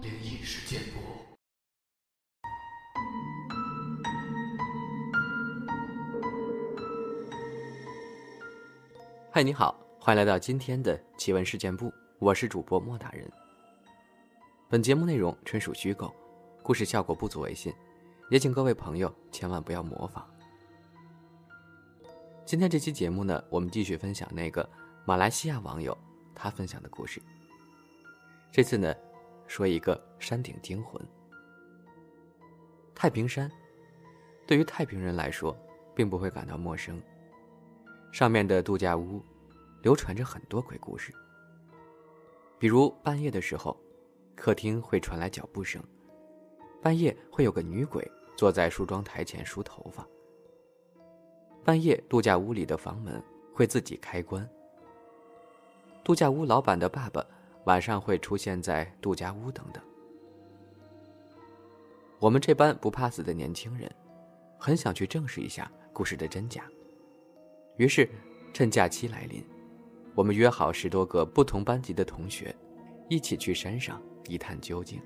灵异事件簿。嗨，你好，欢迎来到今天的奇闻事件部，我是主播莫大人。本节目内容纯属虚构，故事效果不足为信，也请各位朋友千万不要模仿。今天这期节目呢，我们继续分享那个马来西亚网友他分享的故事。这次呢，说一个山顶惊魂。太平山，对于太平人来说，并不会感到陌生。上面的度假屋，流传着很多鬼故事。比如半夜的时候，客厅会传来脚步声；半夜会有个女鬼坐在梳妆台前梳头发；半夜度假屋里的房门会自己开关；度假屋老板的爸爸晚上会出现在度假屋等等。我们这班不怕死的年轻人，很想去证实一下故事的真假。于是，趁假期来临，我们约好十多个不同班级的同学，一起去山上一探究竟。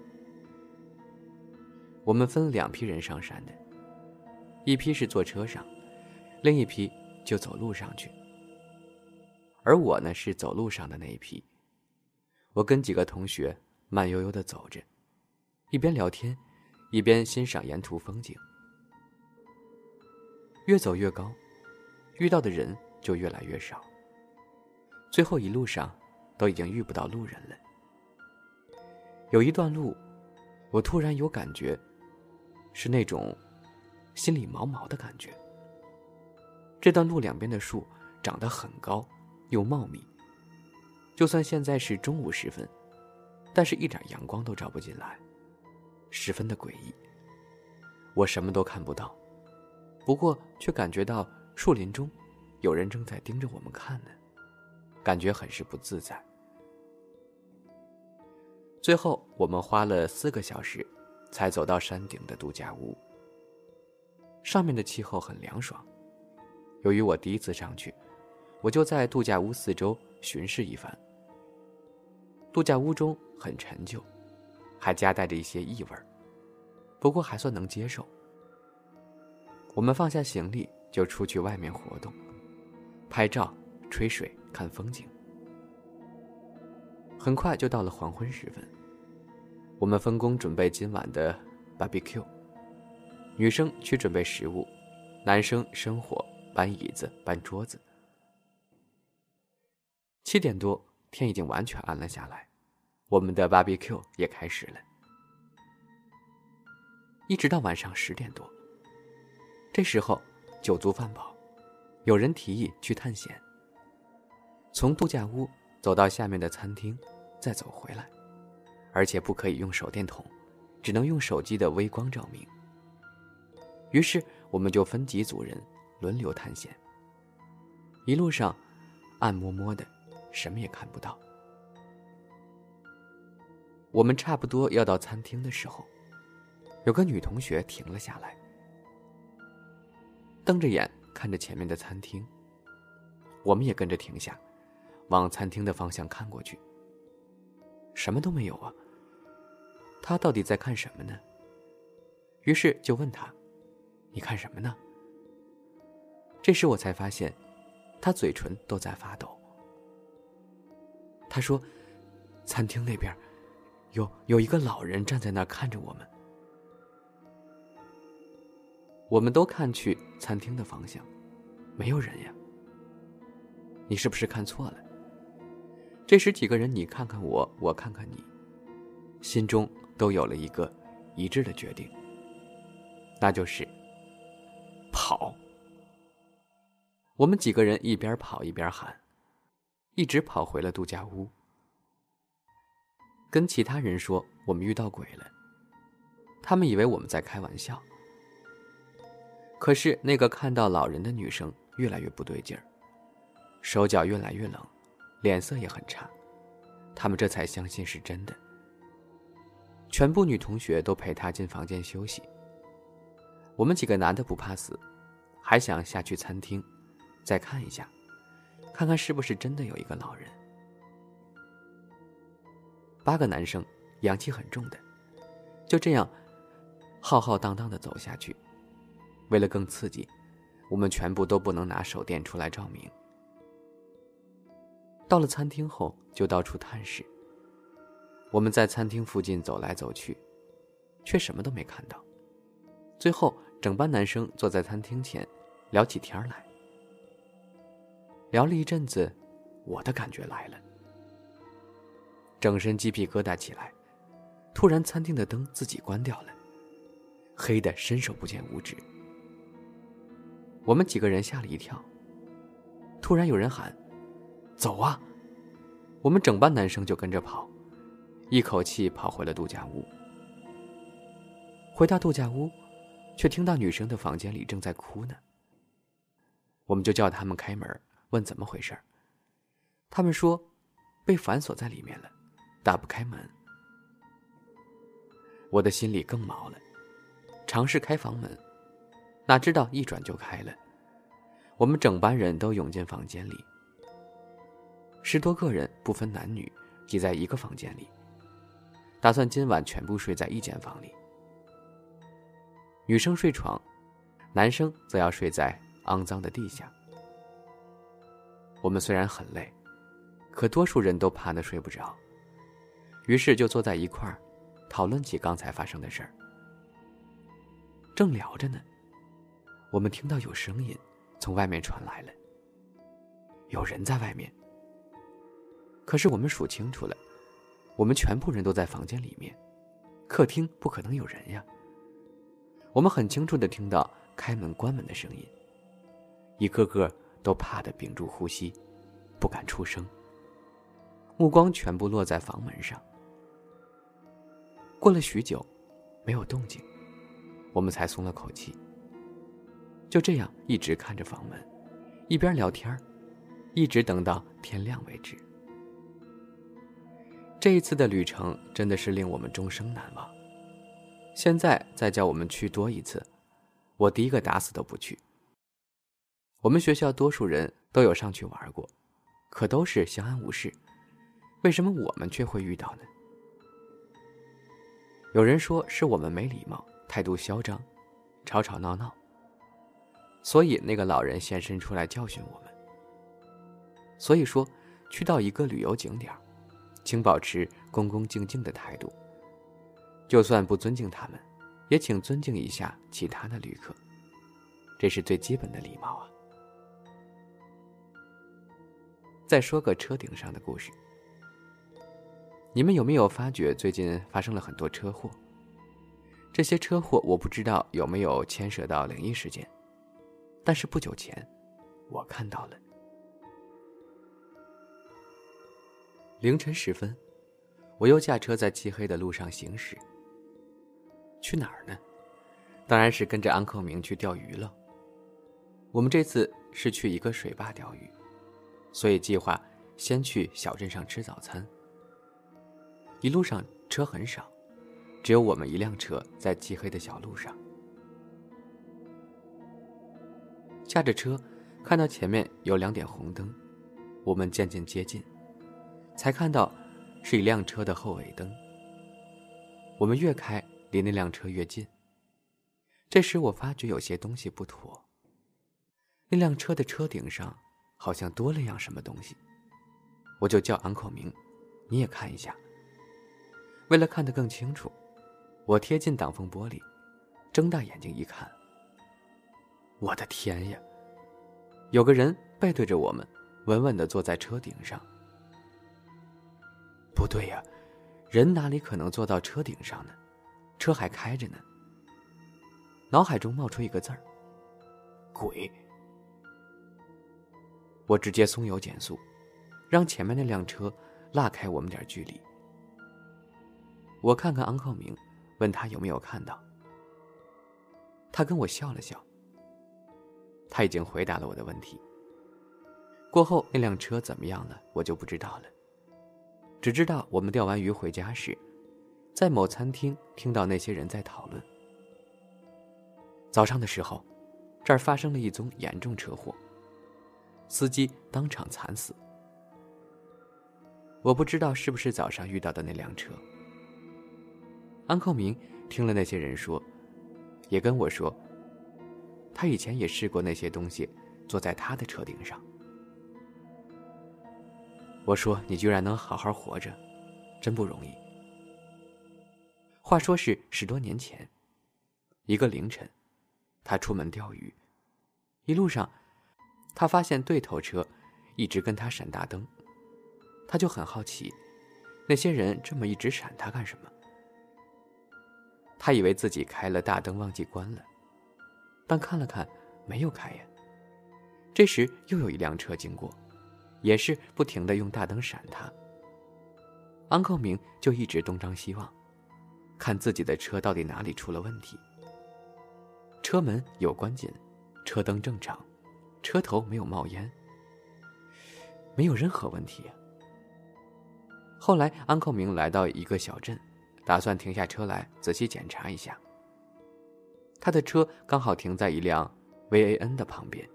我们分两批人上山的，一批是坐车上，另一批就走路上去。而我呢，是走路上的那一批。我跟几个同学慢悠悠的走着，一边聊天，一边欣赏沿途风景。越走越高。遇到的人就越来越少，最后一路上都已经遇不到路人了。有一段路，我突然有感觉，是那种心里毛毛的感觉。这段路两边的树长得很高，又茂密。就算现在是中午时分，但是一点阳光都照不进来，十分的诡异。我什么都看不到，不过却感觉到。树林中，有人正在盯着我们看呢，感觉很是不自在。最后，我们花了四个小时，才走到山顶的度假屋。上面的气候很凉爽。由于我第一次上去，我就在度假屋四周巡视一番。度假屋中很陈旧，还夹带着一些异味儿不过还算能接受。我们放下行李。就出去外面活动，拍照、吹水、看风景。很快就到了黄昏时分，我们分工准备今晚的 barbecue。女生去准备食物，男生生火、搬椅子、搬桌子。七点多，天已经完全暗了下来，我们的 barbecue 也开始了，一直到晚上十点多。这时候。酒足饭饱，有人提议去探险。从度假屋走到下面的餐厅，再走回来，而且不可以用手电筒，只能用手机的微光照明。于是我们就分几组人轮流探险。一路上暗摸摸的，什么也看不到。我们差不多要到餐厅的时候，有个女同学停了下来。瞪着眼看着前面的餐厅，我们也跟着停下，往餐厅的方向看过去。什么都没有啊。她到底在看什么呢？于是就问她：“你看什么呢？”这时我才发现，她嘴唇都在发抖。他说：“餐厅那边，有有一个老人站在那儿看着我们。”我们都看去餐厅的方向，没有人呀。你是不是看错了？这时几个人你看看我，我看看你，心中都有了一个一致的决定，那就是跑。我们几个人一边跑一边喊，一直跑回了度假屋，跟其他人说我们遇到鬼了，他们以为我们在开玩笑。可是那个看到老人的女生越来越不对劲儿，手脚越来越冷，脸色也很差，他们这才相信是真的。全部女同学都陪她进房间休息。我们几个男的不怕死，还想下去餐厅，再看一下，看看是不是真的有一个老人。八个男生，阳气很重的，就这样浩浩荡荡的走下去。为了更刺激，我们全部都不能拿手电出来照明。到了餐厅后，就到处探视。我们在餐厅附近走来走去，却什么都没看到。最后，整班男生坐在餐厅前，聊起天来。聊了一阵子，我的感觉来了，整身鸡皮疙瘩起来。突然，餐厅的灯自己关掉了，黑的伸手不见五指。我们几个人吓了一跳。突然有人喊：“走啊！”我们整班男生就跟着跑，一口气跑回了度假屋。回到度假屋，却听到女生的房间里正在哭呢。我们就叫他们开门。问怎么回事他们说，被反锁在里面了，打不开门。我的心里更毛了，尝试开房门，哪知道一转就开了。我们整班人都涌进房间里，十多个人不分男女，挤在一个房间里，打算今晚全部睡在一间房里。女生睡床，男生则要睡在肮脏的地下。我们虽然很累，可多数人都怕得睡不着，于是就坐在一块儿，讨论起刚才发生的事儿。正聊着呢，我们听到有声音从外面传来了，有人在外面。可是我们数清楚了，我们全部人都在房间里面，客厅不可能有人呀。我们很清楚的听到开门关门的声音，一个个。都怕得屏住呼吸，不敢出声。目光全部落在房门上。过了许久，没有动静，我们才松了口气。就这样一直看着房门，一边聊天一直等到天亮为止。这一次的旅程真的是令我们终生难忘。现在再叫我们去多一次，我第一个打死都不去。我们学校多数人都有上去玩过，可都是相安无事。为什么我们却会遇到呢？有人说是我们没礼貌，态度嚣张，吵吵闹闹，所以那个老人现身出来教训我们。所以说，去到一个旅游景点，请保持恭恭敬敬的态度。就算不尊敬他们，也请尊敬一下其他的旅客，这是最基本的礼貌啊。再说个车顶上的故事。你们有没有发觉最近发生了很多车祸？这些车祸我不知道有没有牵涉到灵异事件，但是不久前，我看到了。凌晨时分，我又驾车在漆黑的路上行驶。去哪儿呢？当然是跟着安克明去钓鱼了。我们这次是去一个水坝钓鱼。所以计划先去小镇上吃早餐。一路上车很少，只有我们一辆车在漆黑的小路上。驾着车，看到前面有两点红灯，我们渐渐接近，才看到是一辆车的后尾灯。我们越开，离那辆车越近。这时我发觉有些东西不妥。那辆车的车顶上。好像多了样什么东西，我就叫安口明，你也看一下。为了看得更清楚，我贴近挡风玻璃，睁大眼睛一看，我的天呀！有个人背对着我们，稳稳的坐在车顶上。不对呀，人哪里可能坐到车顶上呢？车还开着呢。脑海中冒出一个字儿：鬼。我直接松油减速，让前面那辆车拉开我们点距离。我看看安克明，问他有没有看到。他跟我笑了笑。他已经回答了我的问题。过后那辆车怎么样了，我就不知道了。只知道我们钓完鱼回家时，在某餐厅听到那些人在讨论。早上的时候，这儿发生了一宗严重车祸。司机当场惨死。我不知道是不是早上遇到的那辆车。安扣明听了那些人说，也跟我说，他以前也试过那些东西，坐在他的车顶上。我说：“你居然能好好活着，真不容易。”话说是十多年前，一个凌晨，他出门钓鱼，一路上，他发现对头车一直跟他闪大灯，他就很好奇，那些人这么一直闪他干什么？他以为自己开了大灯忘记关了，但看了看，没有开呀。这时又有一辆车经过。也是不停的用大灯闪他。安克明就一直东张西望，看自己的车到底哪里出了问题。车门有关紧，车灯正常，车头没有冒烟，没有任何问题。后来安克明来到一个小镇，打算停下车来仔细检查一下。他的车刚好停在一辆 VAN 的旁边。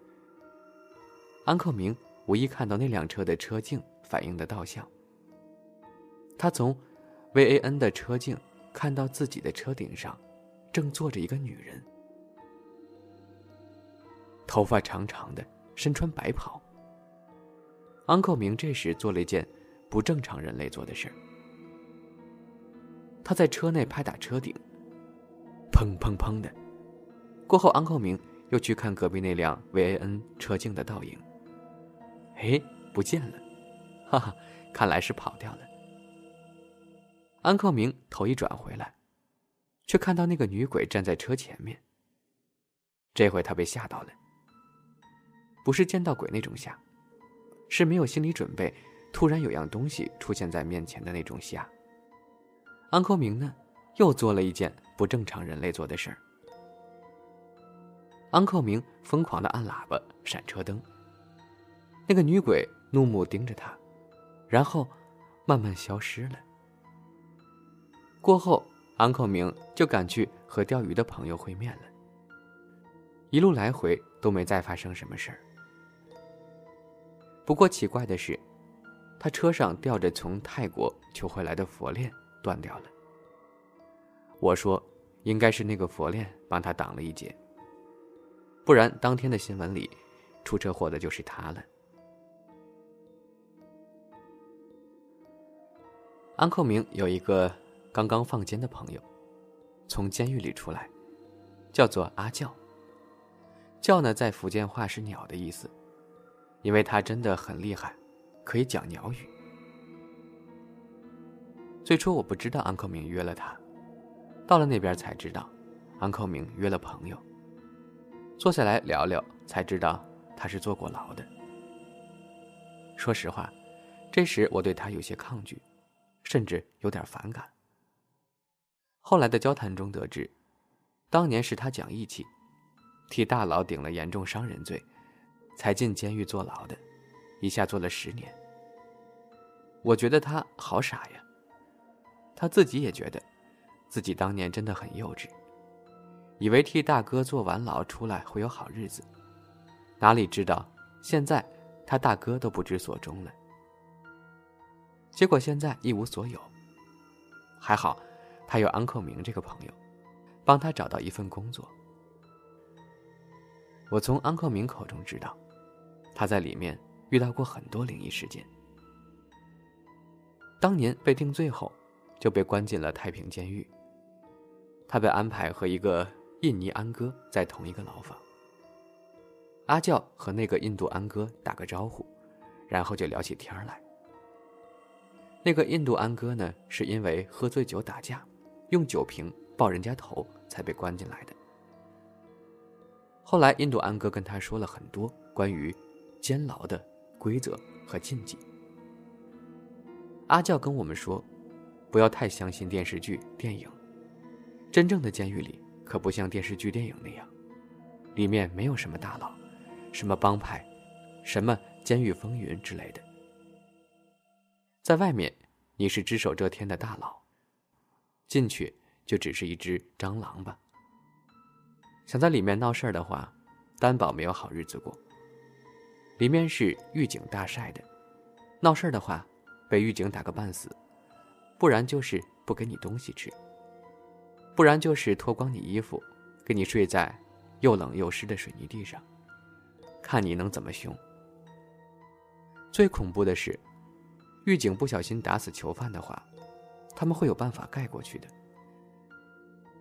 安克明。无意看到那辆车的车镜反映的倒像。他从 VAN 的车镜看到自己的车顶上，正坐着一个女人，头发长长的，身穿白袍。安扣明这时做了一件不正常人类做的事儿，他在车内拍打车顶，砰砰砰的。过后，安扣明又去看隔壁那辆 VAN 车镜的倒影。哎，不见了，哈哈，看来是跑掉了。安克明头一转回来，却看到那个女鬼站在车前面。这回他被吓到了，不是见到鬼那种吓，是没有心理准备，突然有样东西出现在面前的那种吓。安克明呢，又做了一件不正常人类做的事儿。安克明疯狂的按喇叭，闪车灯。那个女鬼怒目盯着他，然后慢慢消失了。过后，安克明就赶去和钓鱼的朋友会面了。一路来回都没再发生什么事儿。不过奇怪的是，他车上吊着从泰国求回来的佛链断掉了。我说，应该是那个佛链帮他挡了一劫，不然当天的新闻里，出车祸的就是他了。安扣明有一个刚刚放监的朋友，从监狱里出来，叫做阿教。教呢，在福建话是鸟的意思，因为他真的很厉害，可以讲鸟语。最初我不知道安克明约了他，到了那边才知道，安克明约了朋友，坐下来聊聊，才知道他是坐过牢的。说实话，这时我对他有些抗拒。甚至有点反感。后来的交谈中得知，当年是他讲义气，替大佬顶了严重伤人罪，才进监狱坐牢的，一下坐了十年。我觉得他好傻呀，他自己也觉得，自己当年真的很幼稚，以为替大哥坐完牢出来会有好日子，哪里知道现在他大哥都不知所终了。结果现在一无所有。还好，他有安克明这个朋友，帮他找到一份工作。我从安克明口中知道，他在里面遇到过很多灵异事件。当年被定罪后，就被关进了太平监狱。他被安排和一个印尼安哥在同一个牢房。阿教和那个印度安哥打个招呼，然后就聊起天来。那个印度安哥呢，是因为喝醉酒打架，用酒瓶爆人家头，才被关进来的。后来，印度安哥跟他说了很多关于监牢的规则和禁忌。阿教跟我们说，不要太相信电视剧、电影，真正的监狱里可不像电视剧、电影那样，里面没有什么大佬，什么帮派，什么监狱风云之类的。在外面，你是只手遮天的大佬；进去就只是一只蟑螂吧。想在里面闹事儿的话，担保没有好日子过。里面是狱警大晒的，闹事儿的话，被狱警打个半死，不然就是不给你东西吃，不然就是脱光你衣服，给你睡在又冷又湿的水泥地上，看你能怎么凶。最恐怖的是，狱警不小心打死囚犯的话，他们会有办法盖过去的。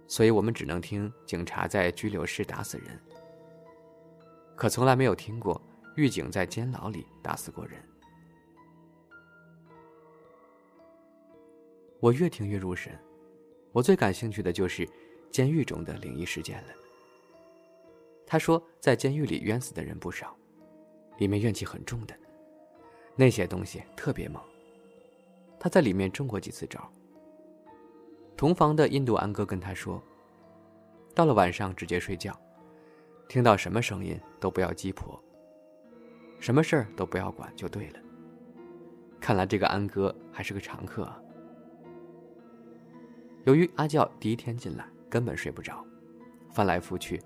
所以我们只能听警察在拘留室打死人，可从来没有听过狱警在监牢里打死过人。我越听越入神，我最感兴趣的就是监狱中的灵异事件了。他说，在监狱里冤死的人不少，里面怨气很重的，那些东西特别猛。他在里面中过几次招。同房的印度安哥跟他说：“到了晚上直接睡觉，听到什么声音都不要鸡婆，什么事儿都不要管就对了。”看来这个安哥还是个常客。啊。由于阿教第一天进来根本睡不着，翻来覆去，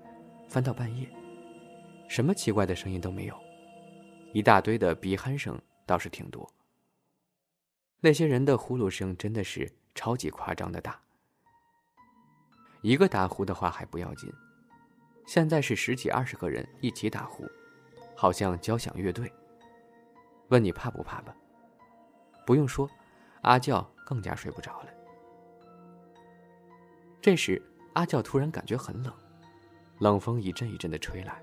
翻到半夜，什么奇怪的声音都没有，一大堆的鼻鼾声倒是挺多。那些人的呼噜声真的是。超级夸张的大，一个打呼的话还不要紧，现在是十几二十个人一起打呼，好像交响乐队。问你怕不怕吧？不用说，阿教更加睡不着了。这时，阿教突然感觉很冷，冷风一阵一阵的吹来，